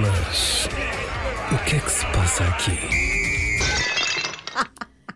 Mas o que é que se passa aqui?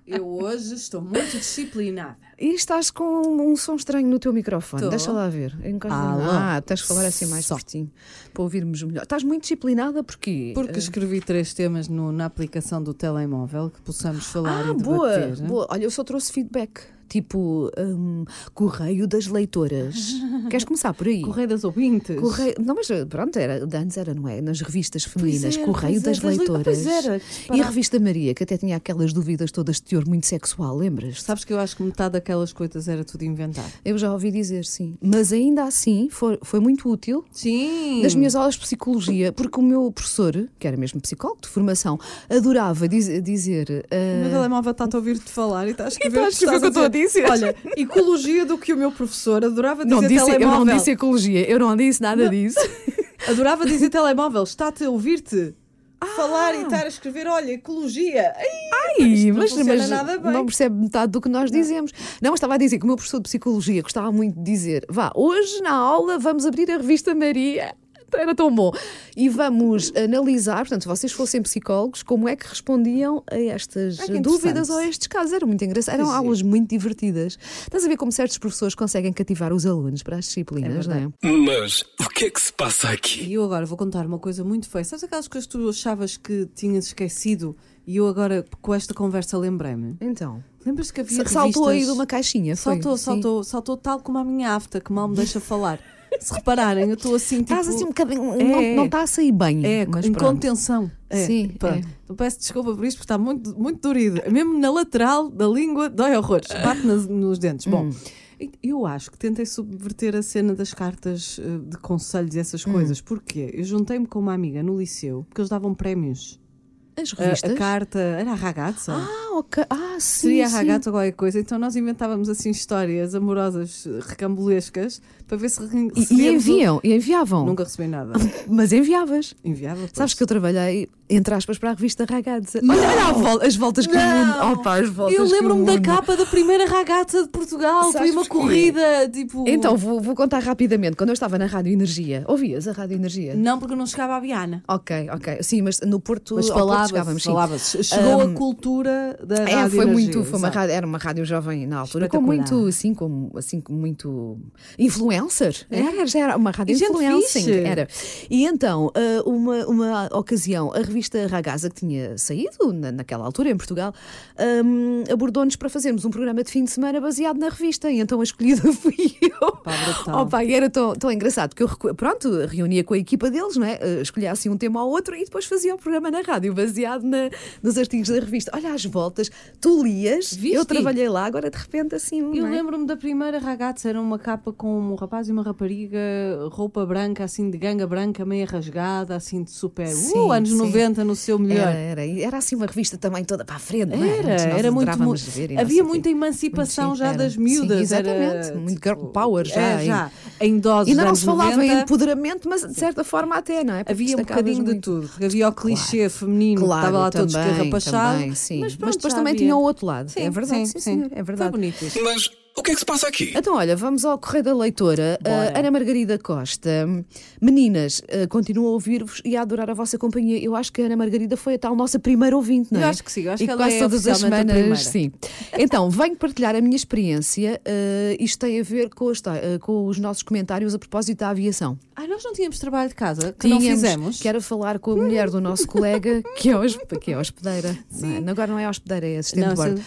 Eu hoje estou muito disciplinada. E estás com um som estranho no teu microfone. Tô. Deixa lá ver. Encosta lá. Alô? Ah, tens de falar assim mais Só. pertinho para ouvirmos melhor. Estás muito disciplinada porque. Porque escrevi três temas no- na aplicação do telemóvel que possamos falar Ah, e boa, debater. né? boa. Olha, eu só trouxe feedback. Tipo, hum, Correio das Leitoras. Queres começar por aí? Correio das ouvintes. Correio, não, mas pronto, era, antes era, não é? Nas revistas femininas, era, Correio das le- Leitoras. era, e a revista Maria, que até tinha aquelas dúvidas todas de teor muito sexual, lembras? Sabes que eu acho que metade daquelas coisas era tudo inventado. Eu já ouvi dizer, sim. Mas ainda assim foi, foi muito útil Sim. nas minhas aulas de psicologia, porque o meu professor, que era mesmo psicólogo de formação, adorava diz- dizer. O meu telemóvel está a ouvir-te falar e está a está a escrever o que eu estou a dizer. Olha, ecologia do que o meu professor adorava dizer não disse, eu telemóvel. não disse ecologia, eu não disse nada disso. Adorava dizer telemóvel. Está-te a ouvir-te falar e estar a escrever, olha, ecologia. Ai, Ai, não mas, bem. não percebe metade do que nós dizemos. Não, mas estava a dizer que o meu professor de psicologia gostava muito de dizer: vá, hoje na aula vamos abrir a revista Maria. Era tão bom. E vamos analisar, portanto, se vocês fossem psicólogos, como é que respondiam a estas dúvidas ou a estes casos. Era muito engraçado. Eram aulas muito divertidas. Estás a ver como certos professores conseguem cativar os alunos para as disciplinas, É não é? Mas o que é que se passa aqui? E eu agora vou contar uma coisa muito feia. Sabes aquelas coisas que tu achavas que tinhas esquecido e eu agora, com esta conversa, lembrei-me? Então, Lembras que havia saltou aí de revistas- uma caixinha. foi? Saltou, Sim. saltou, saltou tal como a minha afta, que mal me deixa falar. Se repararem, eu estou assim, tipo... Estás assim um bocadinho. É, não, é. está a sair bem. É, mas em pronto. contenção. É, Sim, pronto. é. Eu peço desculpa por isto, porque está muito, muito dorido. Mesmo na lateral da língua, dói horrores. Bate nas- nos dentes. Bom, eu acho que tentei subverter a cena das cartas eh, de conselhos e essas coisas. Porquê? Eu juntei-me com uma amiga no liceu, porque eles davam prémios. As A, revistas. a carta era a ragazza. Ah, ok. Ah, sim. Seria a ragazza qualquer coisa. Então nós inventávamos assim histórias amorosas, eh, recambulescas, para ver se E, e enviam, e enviavam. Nunca recebi nada. Mas enviavas. Enviava. pois. Sabes que eu trabalhei, entre aspas, para a revista Ragazza. Olha, olha vol- as voltas que o mundo. Opa, as voltas Eu lembro-me da capa da primeira ragazza de Portugal. Sabes Foi uma porquê? corrida, tipo. Então, vou, vou contar rapidamente. Quando eu estava na Rádio Energia, ouvias a Rádio Energia? Não, porque eu não chegava a Viana. Ok, ok. Sim, mas no Porto, Mas falava-se, chegávamos, sim. falava-se. Chegou a cultura da É, rádio foi Energia, muito, foi uma rádio, era uma rádio jovem na altura, com muito, assim, com, assim, com muito influencer. Era, já era uma rádio fixe. Era. E então, ah, uma, uma ocasião, a revista Ragazza, que tinha saído na, naquela altura em Portugal, ahm, abordou-nos para fazermos um programa de fim de semana baseado na revista. E então a escolhida fui eu. Pá. Opa, e era tão, tão engraçado, porque eu, pronto, reunia com a equipa deles, não é? Eh, escolhia assim um tema ao outro e depois fazia o programa na rádio, baseado na- nos artigos da revista. Olha às voltas, tu lias, Viste? eu trabalhei lá, agora de repente assim. Eu é? lembro-me da primeira ragazza, era uma capa com um rapaz e uma rapariga, roupa branca, assim de ganga branca, meia rasgada, assim de super. Sim, uh, anos sim. 90 no seu melhor. Era, era, era assim uma revista também toda para a frente, não é? Era, Antes era muito. mu- ver havia o quê. muita emancipação Muito já chique, das era. miúdas. Sim, era, exatamente, muito girl tipo, power já, é, em- já. Em doses Ainda de não se falava 90, em empoderamento, mas de certa forma até, não é? Porque Havia um bocadinho de muito. tudo. porque Havia o clichê feminino que estava lá todo escarrapachado. também, sim. Mas, depois também havia. tinha o outro lado. Sim, é verdade, sim, senhor, é Foi verdade. bonito isto. Mas o que é que se passa aqui? Então, olha, vamos ao Correio da Leitora. Uh, Ana Margarida Costa. Meninas, uh, continuo a ouvir-vos e a adorar a vossa companhia. Eu acho que a Ana Margarida foi a tal nossa primeira ouvinte, não é? Eu acho que sim, eu acho e que ela quase é todas as semanas, primeira. sim. Então, venho partilhar a minha experiência. uh, isto tem a ver com, os- uh, com os nossos comentários a propósito da aviação. Ah, nós não tínhamos trabalho de casa, que não Tínhamos, fizemos. Que era falar com a mulher do nosso colega, que é, hosp que é hospedeira. não é? Agora não é hospedeira, é assistente Não, de bordo. sim.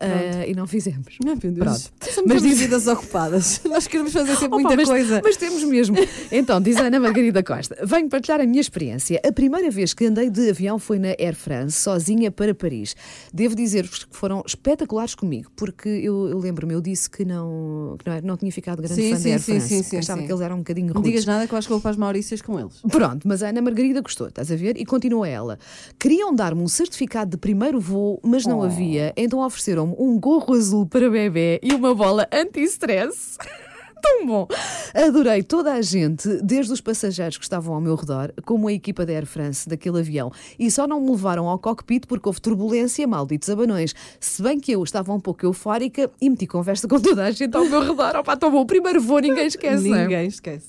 Uh, e não fizemos. Pronto. Mas diz- vidas ocupadas. Nós queremos fazer sempre Opa, muita mas, coisa. Mas temos mesmo. Então, diz a Ana Margarida Costa: venho partilhar a minha experiência. A primeira vez que andei de avião foi na Air France, sozinha para Paris. Devo dizer-vos que foram espetaculares comigo, porque eu, eu lembro-me, eu disse que não, que não, não tinha ficado grande Sim, fã sim, da Air sim, France. sim, sim, achava que eles eram um bocadinho Não rudes. digas nada que eu acho que vou para as Maurícias com eles. Pronto, mas a Ana Margarida gostou, estás a ver? E continua ela. Queriam dar-me um certificado de primeiro voo, mas não Oh. havia, então um gorro azul para bebê e uma bola anti-stress. Tão bom! Adorei toda a gente, desde os passageiros que estavam ao meu redor, como a equipa da Air France daquele avião. E só não me levaram ao cockpit porque houve turbulência, malditos abanões. Se bem que eu estava um pouco eufórica e meti conversa com toda a gente ao meu redor. Opa, tão bom! O primeiro voo ninguém esquece. é? Ninguém esquece.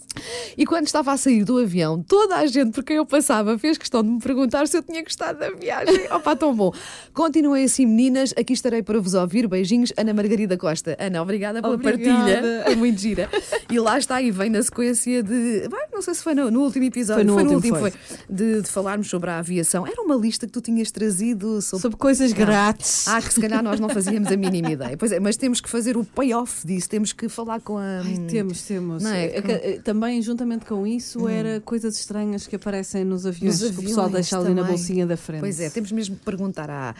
E quando estava a sair do avião, toda a gente por quem eu passava fez questão de me perguntar se eu tinha gostado da viagem. Opa, tão bom! Continuem assim, meninas. Aqui estarei para vos ouvir. Beijinhos, Ana Margarida Costa. Ana, obrigada pela Obrigada. partilha. Foi muito gira. E lá está, e vem na sequência de. Bem, não sei se foi no, no último episódio. Foi no último, foi. foi. De, de falarmos sobre a aviação. Era uma lista que tu tinhas trazido sobre. Sobre coisas grátis. Ah, que se calhar nós não fazíamos a mínima ideia. Pois é, mas temos que fazer o payoff disso, temos que falar com a. Ai, temos, temos. É? É eh, Também, juntamente com isso, era coisas estranhas que aparecem nos aviões, Nos que o pessoal aviões deixa ali na também. bolsinha da frente. Pois é, temos mesmo que perguntar à,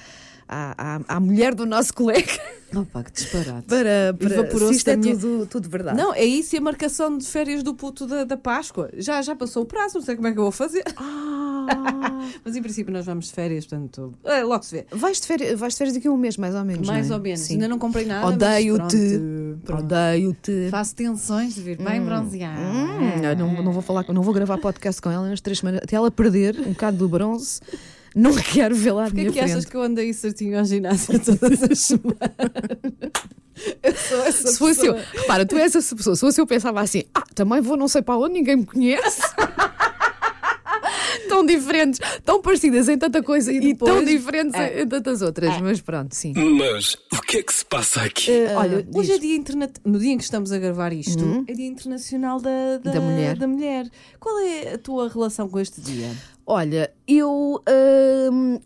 à, à, à mulher do nosso colega Opa, que disparate. para, para se Evaporou-se isto é minha- tudo, tudo verdade. Não, é isso e a marcação de férias do puto da, da Páscoa. Já, já passou o prazo, não sei como é que eu vou fazer. Ah, Mas em princípio nós vamos de férias, portanto, é, logo se vê. vais, de férias, vais de férias daqui a um mês, mais ou menos. Mais não é? ou menos. Sim. Ainda não comprei nada. Odeio-te. Odeio-te. Faço tensões de vir bem. Hum, eu não, não vou falar, não vou gravar podcast com ela nas três semanas, até ela perder um bocado do bronze. Não quero vê-la à Porquê minha que achas que eu andei certinho ao ginásio todas as semanas? Eu sou essa Se fosse eu, pessoa. repara, tu és essa pessoa. Se fosse eu, pensava assim: ah, também vou não sei para onde, ninguém me conhece. tão diferentes, tão parecidas em tanta coisa e, depois- tão diferentes É. em, tantas outras. Mas pronto, sim. Mas o que é que se passa aqui? Eh, olha, diz. hoje é dia internet... no dia em que estamos a gravar isto, é dia internacional da, da, Da mulher. da mulher. Qual é a tua relação com este dia? Olha, eu. hum, hum,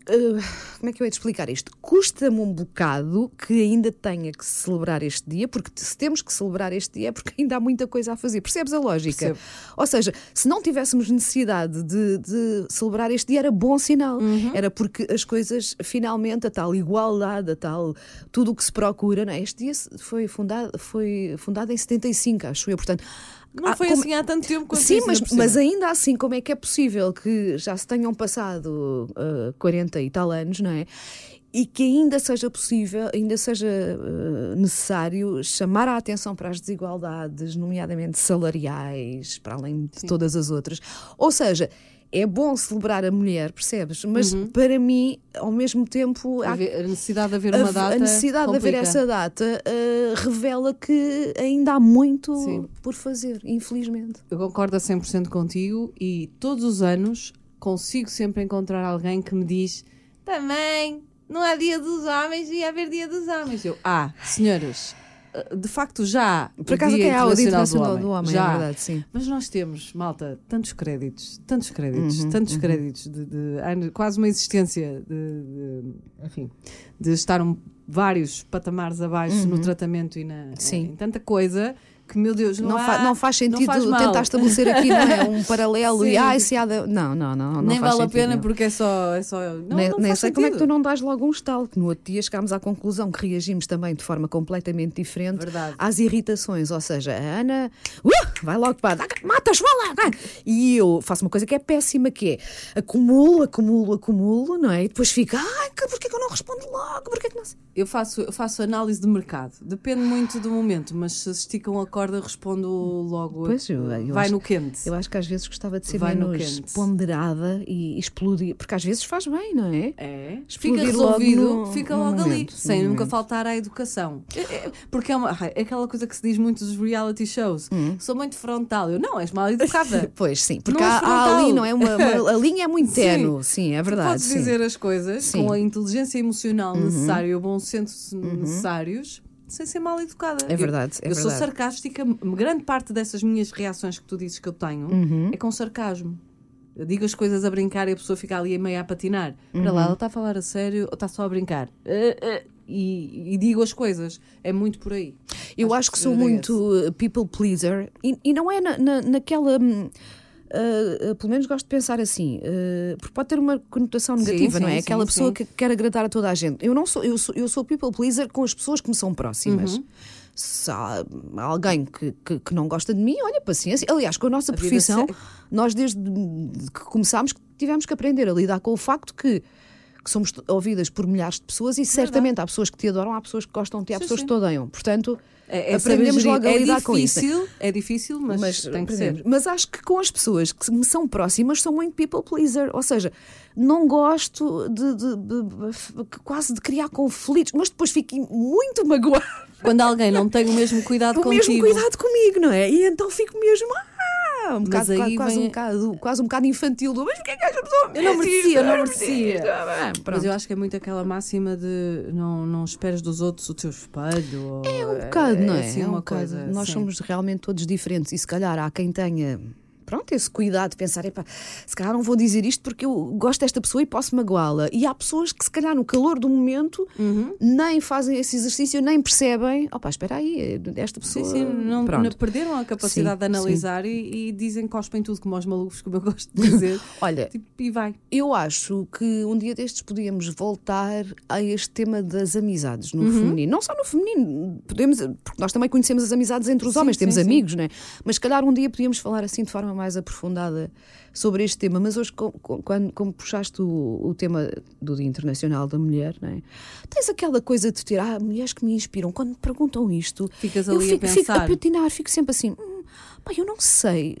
como é que eu ia te explicar isto? Custa-me um bocado que ainda tenha que celebrar este dia, porque se temos que celebrar este dia é porque ainda há muita coisa a fazer. Percebes a lógica? Percebo. Ou seja, se não tivéssemos necessidade de, de celebrar este dia, era bom sinal. Era porque as coisas, finalmente, a tal igualdade, a tal. tudo o que se procura. Não é? Este dia foi fundado, foi fundado em 75, acho eu. Portanto. Não há- foi como- assim há tanto tempo quanto Sim, mas, mas ainda assim, como é que é possível que já se tenham passado ah, 40 e tal anos, não é? E que ainda seja possível, ainda seja ah, necessário chamar a atenção para as desigualdades, nomeadamente salariais, para além de todas as outras. Ou seja, é bom celebrar a mulher, percebes? Mas para mim, ao mesmo tempo, há A necessidade de haver a, uma data. a necessidade de haver complica. essa data ah, revela que ainda há muito Sim. por fazer, infelizmente. Eu concordo a 100% contigo e todos os anos consigo sempre encontrar alguém que me diz também não há dia dos homens e haver dia dos homens. Eu, ah, senhoras, de facto já Por acaso até há o Dia Internacional Internacional do Homem, já é verdade, sim. Mas nós temos, malta, tantos créditos, tantos créditos, Uhum, tantos créditos, de, de- quase uma existência de, de- enfim, de estar um- vários patamares abaixo no tratamento e na, Uhum. Sim. em tanta coisa que, meu Deus, não, Não, há- fa- não faz sentido faz mal. tentar estabelecer aqui não é, um paralelo e ai, se há de... Não, não, não. não Nem faz vale a sentido pena porque é só. É só não, nem não nem faz sei como é que tu sentido. não dás logo um estalo, que no outro dia chegámos à conclusão que reagimos também de forma completamente diferente Verdade. às irritações. Ou seja, a Ana uh, vai logo para dá- mata, esmola! vai! E eu faço uma coisa que é péssima, que é acumulo, acumulo, acumulo, não é? E depois fica, ai, porquê que eu não respondo logo? Porquê que não sei? Eu faço, eu faço análise de mercado. Depende muito do momento, mas se esticam a corda, respondo logo. Pois, eu- eu Vai acho- no quente. Eu acho que às vezes gostava de ser Vai no menos ponderada e explodir, porque às vezes faz bem, não é? É, fica Explodir logo resolvido, no- fica logo ali, momento, sem no nunca momento. faltar à educação. É, é, porque é, uma, é aquela coisa que se diz muito dos reality shows. Hum. Sou muito frontal. Eu não, és mal educada. Pois sim, porque há, ali, não é? Uma, uma- a linha é muito Sim. tenue, sim, é verdade. Podes sim. dizer as coisas Sim. Uhum. com a inteligência emocional necessária e o bom senso necessários sem ser mal educada. É Eu- verdade, é Eu, sou verdade. sarcástica, grande parte dessas minhas reações que tu dizes que eu tenho Uhum. é com sarcasmo. Eu digo as coisas a brincar e a pessoa fica ali meio a patinar. Para Uhum. lá, ela está a falar a sério ou está só a brincar? Eh, eh, E, e digo as coisas. É muito por aí. Eu acho, que sou é muito uh, people pleaser e, e não é na, na- naquela. Uh, pelo menos gosto de pensar assim, uh, porque pode ter uma conotação negativa, sim, não é? sim, Aquela sim. pessoa que quer agradar a toda a gente. Eu não sou, eu sou, eu sou people pleaser com as pessoas que me são próximas. Uhum. Se há alguém que, que, que não gosta de mim, olha, paciência. Aliás, com a nossa A profissão, nós desde que começámos tivemos que aprender a lidar com o facto que que somos ouvidas por milhares de pessoas e certamente há pessoas que te adoram, há pessoas que gostam de ti, há Sim, pessoas sim. que te odeiam. Portanto, É, é aprendemos logo a gerir. lidar é com isso. difícil, É difícil, mas, tem que ser. Mas acho que com as pessoas que me são próximas sou muito people pleaser, ou seja, não gosto de, de- de- de- quase de criar conflitos, mas depois fico muito magoada Quando alguém não tem o mesmo cuidado o contigo. mesmo cuidado comigo, não é? E então fico mesmo. Ah, um bocado, quase, vem- um bocado, quase um bocado infantil do mas porquê que esta pessoa Eu não merecia, eu não merecia. isto?" Ah. Mas eu acho que é muito aquela máxima de não, não esperes dos outros o teu espelho. É um bocado, não é? assim é um uma bocado. coisa. Nós sim. somos realmente todos diferentes e se calhar há quem tenha. Pronto, esse cuidado de pensar, epá, se calhar não vou dizer isto porque eu gosto desta pessoa e posso magoá-la. E há pessoas que, se calhar, no calor do momento, Uhum. nem fazem esse exercício, nem percebem. Opá, espera aí, esta pessoa. Sim, sim, não, não perderam a capacidade Sim, de analisar e, e dizem, cospem tudo como aos malucos, como eu gosto de dizer. Olha, Tipo, e vai. Eu acho que um dia destes podíamos voltar a este tema das amizades Uhum. no feminino. Não só no feminino, podemos, porque nós também conhecemos as amizades entre os Sim, homens, temos amigos, não é? Mas se calhar um dia podíamos falar assim de forma mais aprofundada sobre este tema. Mas hoje, co- co- quando, como puxaste o, o tema do Dia Internacional da Mulher, não é? Tens aquela coisa de ter, ah, mulheres que me inspiram. Quando me perguntam isto, Ficas eu ali a fico, fico a pensar. patinar, fico sempre assim, hum, pá, eu não sei.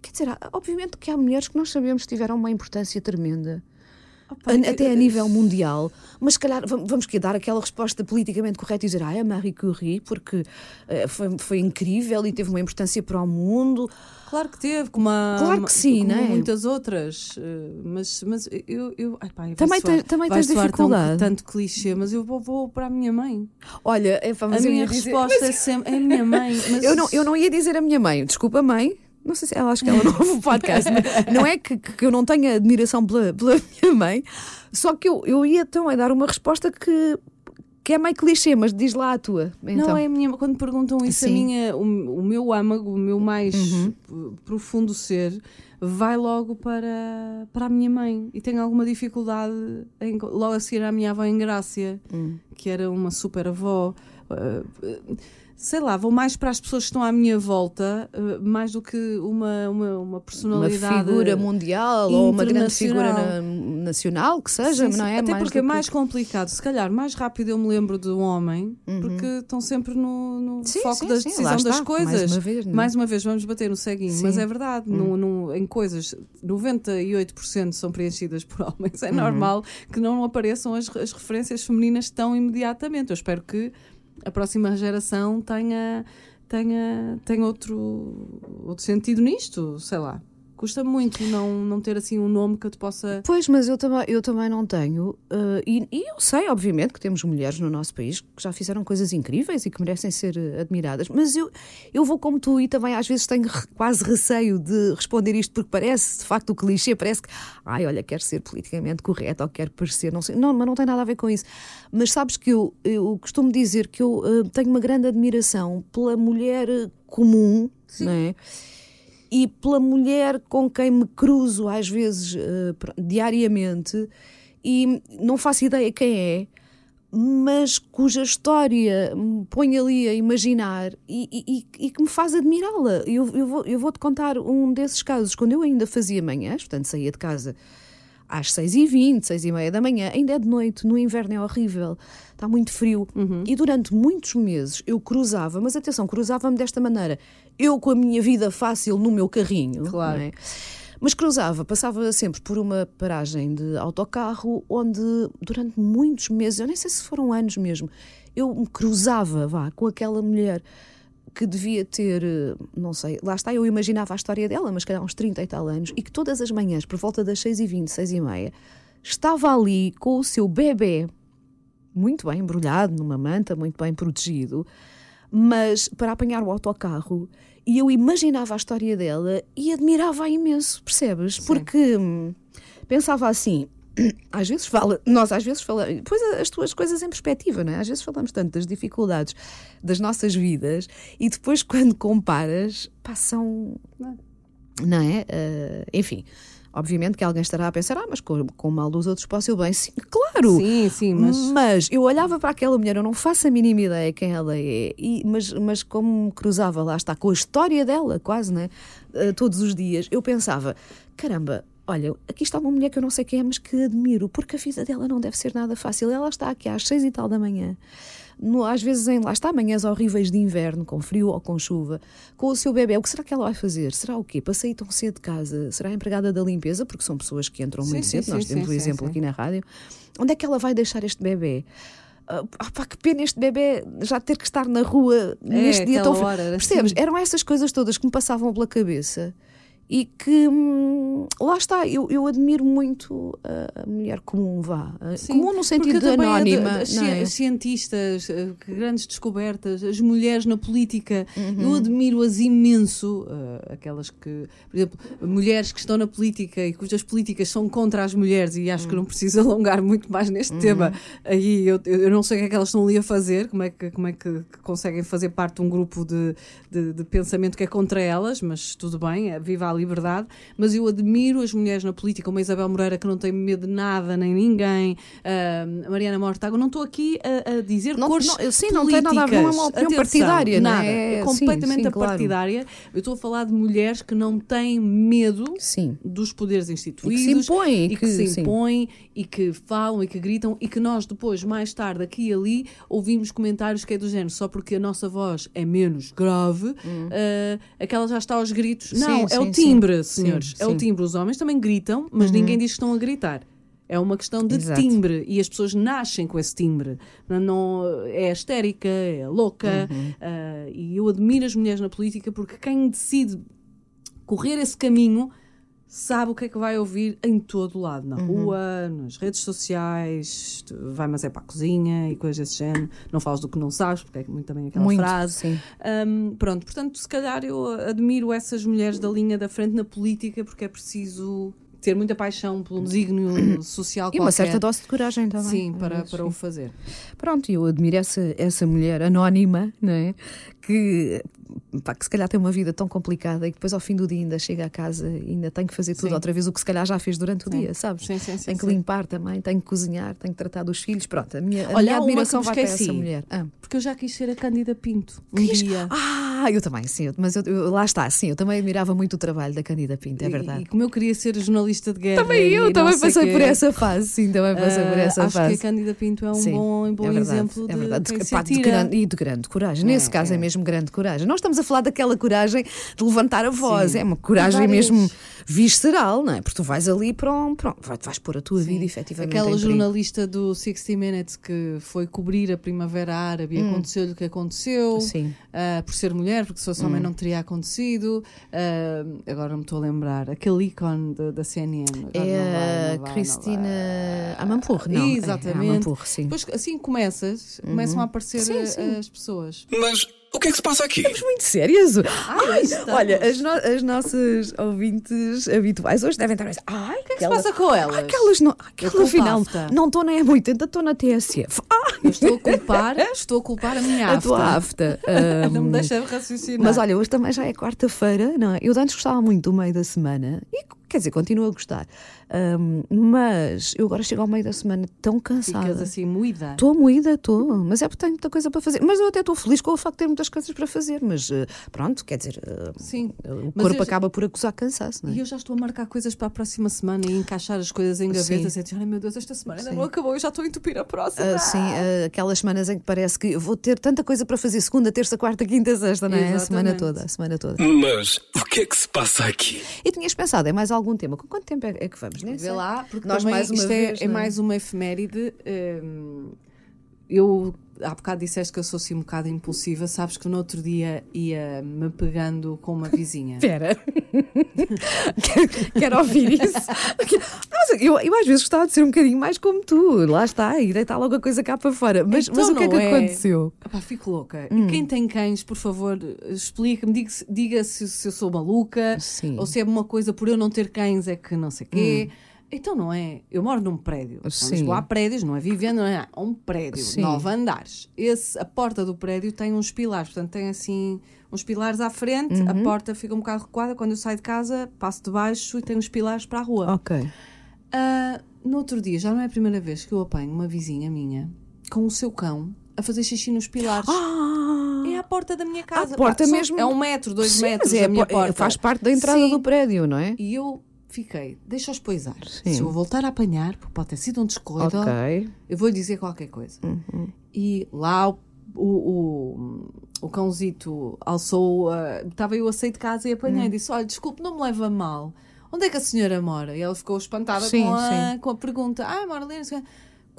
Quer dizer, obviamente que há mulheres que nós sabemos que tiveram uma importância tremenda. Opa, que- até a nível mundial, mas se calhar vam- vamos que dar aquela resposta politicamente correta e dizer ah, é a Marie Curie, porque eh, foi, foi incrível e teve uma importância para o mundo. Claro que teve, como, a, Claro que sim, como não é? muitas outras. eh, Mas, mas eu. eu ai, pá, Também soar- também tens soar tão- dificuldade. tanto clichê, mas eu vou, vou para a minha mãe. Olha, é, a minha resposta é sempre. É a minha mãe. Mas Eu não, eu não ia dizer a minha mãe, desculpa, mãe. Não sei se ela acho que ela não ouve o podcast, não é que, que eu não tenha admiração pela, pela minha mãe, só que eu, eu ia então a dar uma resposta que, que é meio clichê, mas diz lá a tua. Então. Não, é minha. Quando perguntam isso, a Sim. Uhum. minha, o, o meu âmago, o meu mais p- profundo ser, vai logo para, para a minha mãe. E tenho alguma dificuldade em, logo a seguir à minha avó em Grácia, Hum. que era uma super avó. Uh, uh, Sei lá, vou mais para as pessoas que estão à minha volta, uh, mais do que uma, uma, uma uma personalidade. figura mundial ou uma grande figura na- nacional, que seja, Sim, sim. não é? Até mais porque é do que- mais complicado. Se calhar, mais rápido eu me lembro de um homem, porque estão sempre no, no Uhum. Sim, foco da decisão das coisas. mais uma vez, não é? Mais uma vez, vamos bater no ceguinho, mas é verdade. no- no- em coisas, 98% são preenchidas por homens. Uhum. É normal que não apareçam as, as referências femininas tão imediatamente. Eu espero que a próxima geração tenha, tenha, tenha outro, outro sentido nisto, sei lá. Custa muito não, não ter assim um nome que eu te possa. Pois, mas eu também, eu também não tenho. eh, e, e eu sei, obviamente, que temos mulheres no nosso país que já fizeram coisas incríveis e que merecem ser eh, admiradas. Mas eu, eu vou como tu e também às vezes tenho quase receio de responder isto porque parece, de facto, o clichê parece que, ai, olha, quero ser politicamente correto ou quero parecer, não sei. Não, mas não tem nada a ver com isso. Mas sabes que eu, eu costumo dizer que eu eh, tenho uma grande admiração pela mulher comum, não é? E pela mulher com quem me cruzo às vezes pr- diariamente e não faço ideia quem é, mas cuja história me põe ali a imaginar e, e- e- que me faz admirá-la. Eu, eu, vou, eu vou-te contar um desses casos. Quando eu ainda fazia manhãs, portanto saía de casa às 6h20, 6h30 da manhã, ainda é de noite, no inverno é horrível, está muito frio. E durante muitos meses eu cruzava, mas atenção, cruzava-me desta maneira. Eu com a minha vida fácil no meu carrinho, Claro. é? Mas cruzava, passava sempre por uma paragem de autocarro onde durante muitos meses, eu nem sei se foram anos mesmo, eu me cruzava, vá, com aquela mulher que devia ter, eh, não sei, lá está, eu imaginava a história dela, mas calhar uns 30 e tal anos, e que todas as manhãs, por volta das 6h20, 6h30, estava ali com o seu bebê, muito bem embrulhado numa manta, muito bem protegido, mas para apanhar o autocarro, e eu imaginava a história dela e admirava-a imenso, percebes? Porque hum, pensava assim. Às vezes fala, nós às vezes falamos, pois as tuas coisas em perspectiva, não é? Às vezes falamos tanto das dificuldades das nossas vidas e depois quando comparas, são, não é? Eh, enfim, obviamente que alguém estará a pensar, ah, mas com, com o mal dos outros posso eu bem. Sim, claro! Sim, sim, mas. Mas eu olhava para aquela mulher, eu não faço a mínima ideia quem ela é, e- mas, mas como cruzava lá está com a história dela, quase, né? Eh, todos os dias, eu pensava: caramba, olha, aqui está uma mulher que eu não sei quem é, mas que admiro, porque a vida dela não deve ser nada fácil. Ela está aqui às seis e tal da manhã, no, às vezes em lá está manhãs horríveis de inverno, com frio ou com chuva, com o seu bebê. O que será que ela vai fazer? Será o quê? Para sair tão cedo de casa? Será empregada da limpeza? Porque são pessoas que entram Sim, muito sim, cedo. Nós sim, temos o sim, exemplo aqui na rádio. Onde é que ela vai deixar este bebê? Ah, pá, que pena este bebê já ter que estar na rua neste dia tão frio. Percebes? assim. Eram essas coisas todas que me passavam pela cabeça e que hum, lá está, eu, eu admiro muito a, mulher comum, vá. Sim, comum no sentido porque de é anónima. as não é? ci- cientistas, eh, que grandes descobertas, as mulheres na política, Uhum. eu admiro-as imenso. eh, aquelas que, por exemplo, mulheres que estão na política e cujas políticas são contra as mulheres, e acho que Uhum. não preciso alongar muito mais neste tema. Aí eu, eu não sei o que é que elas estão ali a fazer, como é que, como é que, que conseguem fazer parte de um grupo de, de, de pensamento que é contra elas, mas tudo bem, é, viva a liberdade. Mas eu admiro as mulheres na política, como a Isabel Moreira, que não tem medo de nada nem ninguém, ah, a Mariana Mortágua. Não estou aqui a, a dizer Não- cores não, sim, não tem nada a ver, políticas. não é uma opinião Atenção, partidária, não nada. é? É Sim, completamente sim, claro. partidária. Eu estou a falar de mulheres que não têm medo Sim. dos poderes instituídos E que se impõem, e que, que- se sim. impõem e que falam e que gritam e que nós depois, mais tarde, aqui e ali, ouvimos comentários que é do género só porque a nossa voz é menos grave, eh, aquela já está aos gritos. Não, Hum. Sim, é o sim, timbre, sim. senhores. Sim, é o timbre. Os homens também gritam, mas ninguém diz que estão a gritar. É uma questão de Exato. timbre e as pessoas nascem com esse timbre. Não, não- é histérica, é louca. Uhum. eh, e eu admiro as mulheres na política porque quem decide correr esse caminho sabe o que é que vai ouvir em todo o lado, na Uhum. rua, nas redes sociais, vai mas é para a cozinha e coisas desse género. Não falas do que não sabes, porque é muito também aquela Muito, frase. sim. Hum, pronto, portanto, se calhar eu admiro essas mulheres da linha da frente na política porque é preciso ter muita paixão por um desígnio social E uma qualquer. certa dose de coragem também. Sim, para, para o fazer. Pronto, eu admiro essa, essa mulher anónima, não é? Que, pá, que se calhar tem uma vida tão complicada e que depois ao fim do dia ainda chega a casa e ainda tem que fazer tudo Sim. outra vez o que se calhar já fez durante o Sim. dia, sabes? Sim, sim, sim, tem que limpar também, tem que cozinhar, tem que tratar dos filhos. Pronto, a minha, a Olha, minha uma admiração vai para essa mulher. Ah. Porque eu já quis ser a Cândida Pinto um Quis- dia. Ah, eu também, sim, mas eu, eu- lá está, sim, eu também admirava muito o trabalho da Cândida Pinto, é E- verdade. E, como eu queria ser jornalista de guerra. também e eu também sei passei por essa fase, sim, também passei por ah, essa acho fase. que a Cândida Pinto é um Sim, bom, um bom é verdade, exemplo de é verdade. Pá, de atira. grande, e de grande coragem. Nesse É, caso é. é. mesmo grande coragem. Nós estamos a falar daquela coragem de levantar a voz. Sim. É uma coragem mesmo visceral, não é? Porque tu vais ali para um. Pronto, vai- vais pôr a tua vida efetivamente. Aquela jornalista do 60 Minutes que foi cobrir a Primavera Árabe e aconteceu-lhe o que aconteceu Hum. Sim. Hum. ah, por ser mulher, porque se fosse homem não teria acontecido. Ah, agora não me estou a lembrar. Aquele ícone da, da CNN. É a Cristina. Amanpour, não? É, Exatamente. É, Amanpour, sim. Depois, assim começas, começam a aparecer Sim, sim. as pessoas. Mas o que é que se passa aqui? Muito sérias? Ai, estamos. Olha, as, no- as nossas ouvintes habituais hoje devem estar a dizer: Ai, o que é que se passa com elas? Aquelas não, aquela afta. não estou na M80, estou na TSF. Ah, Eu estou a culpar, estou a culpar a minha a tua afta. Ah, Não me deixa raciocinar. Mas olha, hoje também já é quarta-feira, não é? Eu antes gostava muito do meio da semana e quer dizer, continuo a gostar. Ahm, mas eu agora chego ao meio da semana tão cansada. Ficas assim moída. Estou moída, estou, mas é porque tenho muita coisa para fazer. Mas eu até estou feliz com o facto de ter muitas coisas para fazer. Mas eh, pronto, quer dizer, eh, Sim. o Mas corpo eu já- acaba por acusar cansaço, não é? E eu já estou a marcar coisas para a próxima semana e encaixar as coisas em gavetas e dizer, ai meu Deus, esta semana ainda Sim. não acabou, eu já estou a entupir a próxima. Ah, sim, ah, aquelas semanas em que parece que eu vou ter tanta coisa para fazer segunda, terça, quarta, quinta, sexta, não é? A semana toda, a semana toda. Mas o que é que se passa aqui? E tinhas pensado, é mais algum tema? Com quanto tempo é, que vamos? Nem Vê lá, porque Nós mais uma isto é, vez, é é? mais uma efeméride. hum, eu há bocado disseste que eu sou assim um bocado impulsiva, sabes que no outro dia ia me pegando com uma vizinha. Espera. Quero- Quero ouvir isso. Eu, eu às vezes gostava de ser um bocadinho mais como tu. Lá está, e deitar logo a coisa cá para fora. Mas, Então mas o que é que é. aconteceu? Epá, fico louca. Hum. E quem tem cães, por favor, explica-me, diga, se- diga se, se eu sou maluca Sim. Hum. ou se é uma coisa por eu não ter cães é que não sei quê. Então não é. Eu moro num prédio. Sim. Lisboa há prédios, não é vivendo, não é? Há um prédio, Sim. nove andares. Esse, a porta do prédio tem uns pilares, portanto tem assim uns pilares à frente, Uhum. a porta fica um bocado recuada. Quando eu saio de casa, passo de baixo e tem uns pilares para a rua. Ok. Ah, no outro dia, já não é a primeira vez que eu apanho uma vizinha minha com o seu cão a fazer xixi nos pilares. Ah! É à porta da minha casa. porta Pá, mesmo- É um metro, dois Sim, metros mas é, da minha é- porta. faz parte da entrada Sim. do prédio, não é? E eu fiquei, deixa-os poisar. Sim. Se eu voltar a apanhar, porque pode ter sido um descuido, Ok. eu vou lhe dizer qualquer coisa. E lá o, o, o, cãozito alçou, ah, estava eu a sair de casa e apanhei e disse: Olha, desculpe, não me leva mal. Onde é que a senhora mora? E ela ficou espantada Sim, com, a, sim. com a pergunta: Ah, mora ali. não sei o quê."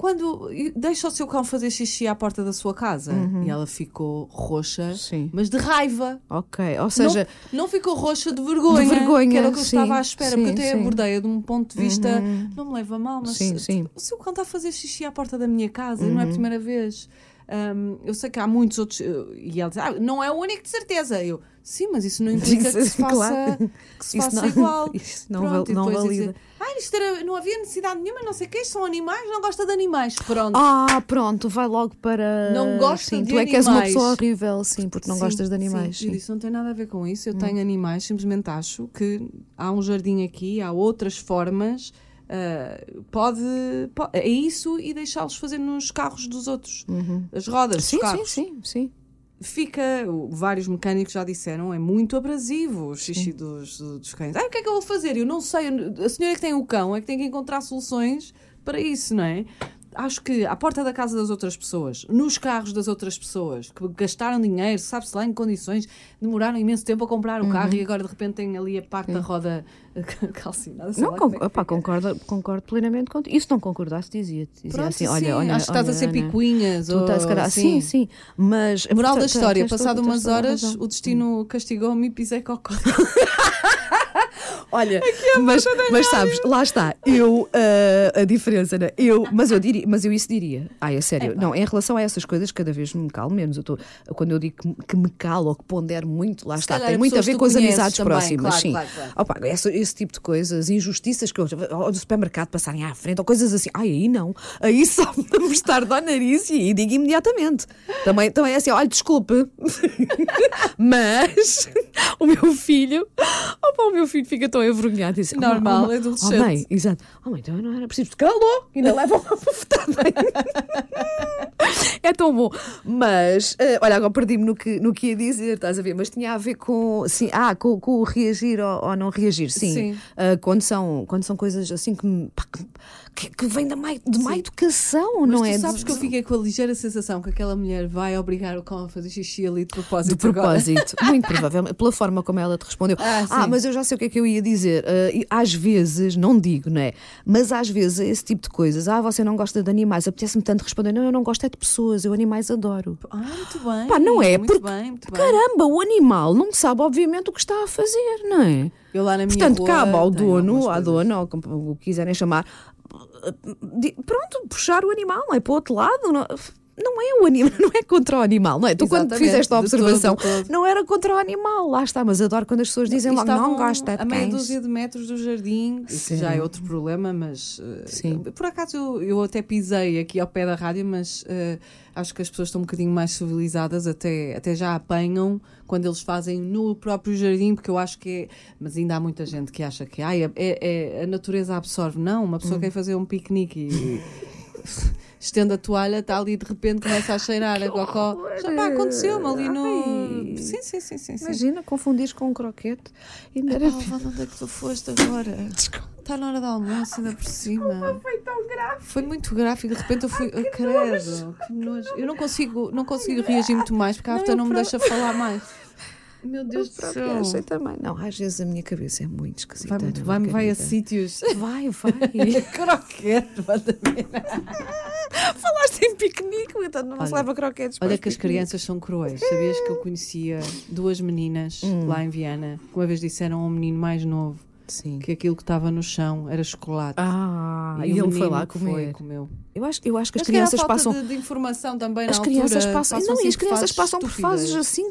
Quando deixa o seu cão fazer xixi à porta da sua casa? E ela ficou roxa, Sim. mas de raiva. Ok. Ou seja, não, não ficou roxa de vergonha, De vergonha, que era o que eu sim, estava à espera, porque sim, eu até sim. Uhum. abordei-a de um ponto de vista, não me leva mal, mas Sim, sim. o seu cão está a fazer xixi à porta da minha casa e não é a Uhum. primeira vez. Hum, eu sei que há muitos outros, eh, e ela diz, ah, não é o único de certeza. Eu, sim, mas isso não implica que se faça, Claro. que se Isso faça não- igual. isso não Pronto, não valida. dizer, ah, isto era, não havia necessidade nenhuma, não sei o que, são animais, não gosta de animais. Pronto. Ah, pronto, vai logo para. Não gosta sim, de tu é que és uma animais. pessoa horrível, sim, porque não Sim, gostas de animais. Sim, sim. disse, não tem nada a ver com isso. Eu tenho animais, simplesmente acho que há um jardim aqui, há outras formas. Ah, pode, po- É isso e deixá-los fazer nos carros dos outros. As rodas Sim, sim, sim, sim. Fica, vários mecânicos já disseram, é muito abrasivo o xixi dos, dos cães. Ah, o que é que eu vou fazer? Eu não sei. A senhora que tem o cão é que tem que encontrar soluções para isso, não é? Acho que à porta da casa das outras pessoas, nos carros das outras pessoas, que gastaram dinheiro, sabe-se lá em condições, demoraram imenso tempo a comprar o Uhum. carro e agora de repente tem ali a parte da roda calcinada. sei Não, con é é. concordo, concordo plenamente contigo. E se não concordasse, dizia-te. Dizia Pronto, assim: sim, olha, olha. acho que estás a olha, ser Ana, picuinhas. Tu estás, se ou- calhar, sim, sim. Mas. Moral da história, passado umas a horas, o destino castigou-me e pisei cocó. Olha, mas, mas sabes, lá está, eu, ah, a diferença, né? eu, mas eu diria, mas eu isso diria. Ai, é sério, não, em relação a essas coisas, cada vez me calo menos. Eu tô, quando eu digo que, me- que me calo ou que pondero muito, lá está, tem muito a ver com as amizades também, próximas, claro, sim. claro, claro. Opa, esse, esse tipo de coisas, injustiças que eu, ou do supermercado passarem à frente, ou coisas assim, ai, aí não, aí só me estar ao nariz e aí digo imediatamente. Também, também é assim, olha, desculpe, mas o meu filho, opa, o meu filho fica tão envergonhado e diz, "Oh, Normal, oh, mãe, adolescente. Oh, mãe, exato. Oh, mãe, então não era preciso. Calou! Ainda leva uma bufetada. É tão bom. Mas, eh, olha, agora perdi-me no que, no que ia dizer, estás a ver? Mas tinha a ver com, sim, ah, com, com o reagir ou, ou não reagir, sim. Sim. Ah, quando, são, quando são coisas assim que, me- pá, que, que vêm da má, de má educação, Mas não tu é? sabes que eu fiquei com a ligeira sensação que aquela mulher vai obrigar o cão a fazer xixi ali de propósito. De propósito, muito provavelmente, pela forma como ela te respondeu. Ah, Ah, mas eu já sei o que é que eu ia dizer. E às vezes, não digo, não é? Mas às vezes esse tipo de coisas. Ah, você não gosta de animais. Apetece-me tanto responder. Não, eu não gosto é de pessoas, eu animais adoro. Ah, muito bem. Pá, não é? Muito Porque, bem, muito bem. caramba, o animal não sabe, obviamente, o que está a fazer, não é? Eu lá na minha Portanto, rua cabe ao dono, à dona, ou como quiserem chamar, pronto, puxar o animal, é? Para o outro lado. Não, não é o animal, não é contra o animal, não é? Tu, quando Exatamente, fizeste a todo, observação, de todo. não era contra o animal, lá está, mas adoro quando as pessoas dizem logo, não é de a meia cães. dúzia de metros do jardim, Sim. já é outro problema, mas eh, Sim. por acaso eu, eu até pisei aqui ao pé da rádio, mas eh, acho que as pessoas estão um bocadinho mais civilizadas, até, até já apanham quando eles fazem no próprio jardim, porque eu acho que é. Mas ainda há muita gente que acha que ai, é, é- a natureza absorve. Não, uma Hum. pessoa quer fazer um piquenique e. Estende a toalha, está ali e de repente começa a cheirar a cocó. Já pá, aconteceu-me ali no. Ai. Sim, sim, sim, sim. Imagina, confundires com um croquete. Ainda era Oh, onde é que tu foste agora? Está na hora do almoço, ainda por cima. Foi tão grave. Foi muito gráfico, de repente eu fui. Oh, credo, que nojo. Eu não consigo, não consigo reagir muito mais porque a Afta não me pro- deixa falar mais. Meu Deus do céu. achei também. Não, às vezes a minha cabeça é muito esquisita. Vai, muito, Ana vai, vai a sítios. Vai, vai. Croquete, Wanda. Falaste em piquenique, então não se Olha, leva croquetes Olha que as crianças são cruéis. Sabias que eu conhecia duas meninas Hum. lá em Viana que uma vez disseram a um menino mais novo Sim. que aquilo que estava no chão era chocolate. Ah, E e, ele foi lá que foi, comer. comeu. Eu acho, eu acho que as crianças passam. de, de informação também As na crianças altura. passam, passam não, e as assim por crianças fases passam por fases assim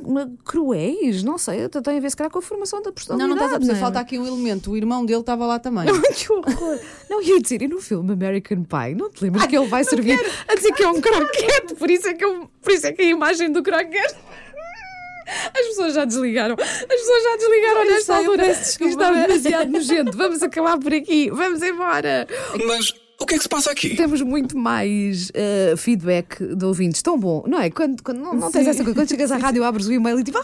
cruéis, não sei, tem a ver se calhar com a formação da Não, personalidade. não estás a perceber, é? falta aqui um elemento. O irmão dele estava lá também. que horror! Não, ia dizer, e no filme American Pie, não te lembras que ele vai servir a dizer que é um croquete, por isso é que, eu, por isso é que a imagem do croquete. As pessoas já desligaram. As pessoas já desligaram nesta altura. desculpa, Isto mas- demasiado nojento. Vamos acabar por aqui. Vamos embora. Mas O que é que se passa aqui? Temos muito mais uh, feedback de ouvintes. Tão bom, não é? Quando, quando não, não tens essa coisa. Quando chegas à rádio, abres o e-mail e tipo, ah,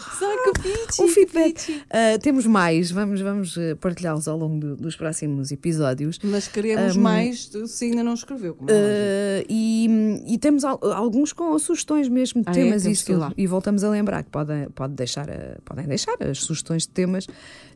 que pitchy, um feedback. Uh, temos mais, vamos, vamos uh, partilhá-los ao longo do- dos próximos episódios. Mas queremos mais se ainda não escreveu. É. Uh, e, e temos al- alguns com sugestões mesmo de Ah, é? temas e Temos isso lá. E voltamos a lembrar que podem, pode deixar, podem deixar as sugestões de temas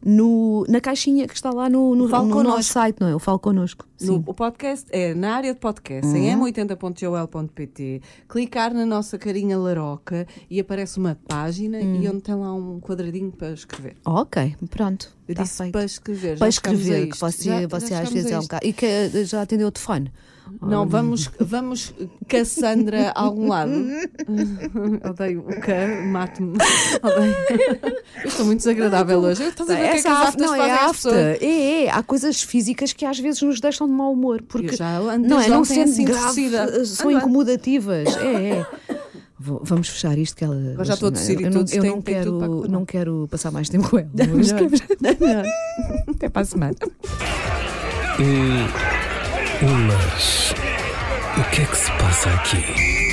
no, na caixinha que está lá no, no, no nosso site, não é? O Fale Connosco. No, Sim. o podcast é na área de podcast, em m80.jol.pt, clicar na nossa carinha laroca e aparece uma página e onde tem lá um quadradinho para escrever. Ok, pronto. Eu tá disse feito. para escrever. para já escrever, que você, Já- já você às chegamos vezes é um bocado. E que eh, já atendeu o telefone. Não, vamos, vamos Cassandra a algum lado. Odeio o que, mato-me. Eu estou muito desagradável hoje. Estás a ver o que é que Essa as afta, aftas não é afta. É, é. Há coisas físicas que às vezes nos deixam de mau humor. Porque não é, não sendo assim grave, eh, são incomodativas. É, é. Vou- vamos fechar isto que ela. Agora já estou a tossir e eu não, tudo, eu não tudo quero, correr não quero passar mais tempo com ela. Até para a semana. Mas. O que é que se passa aqui?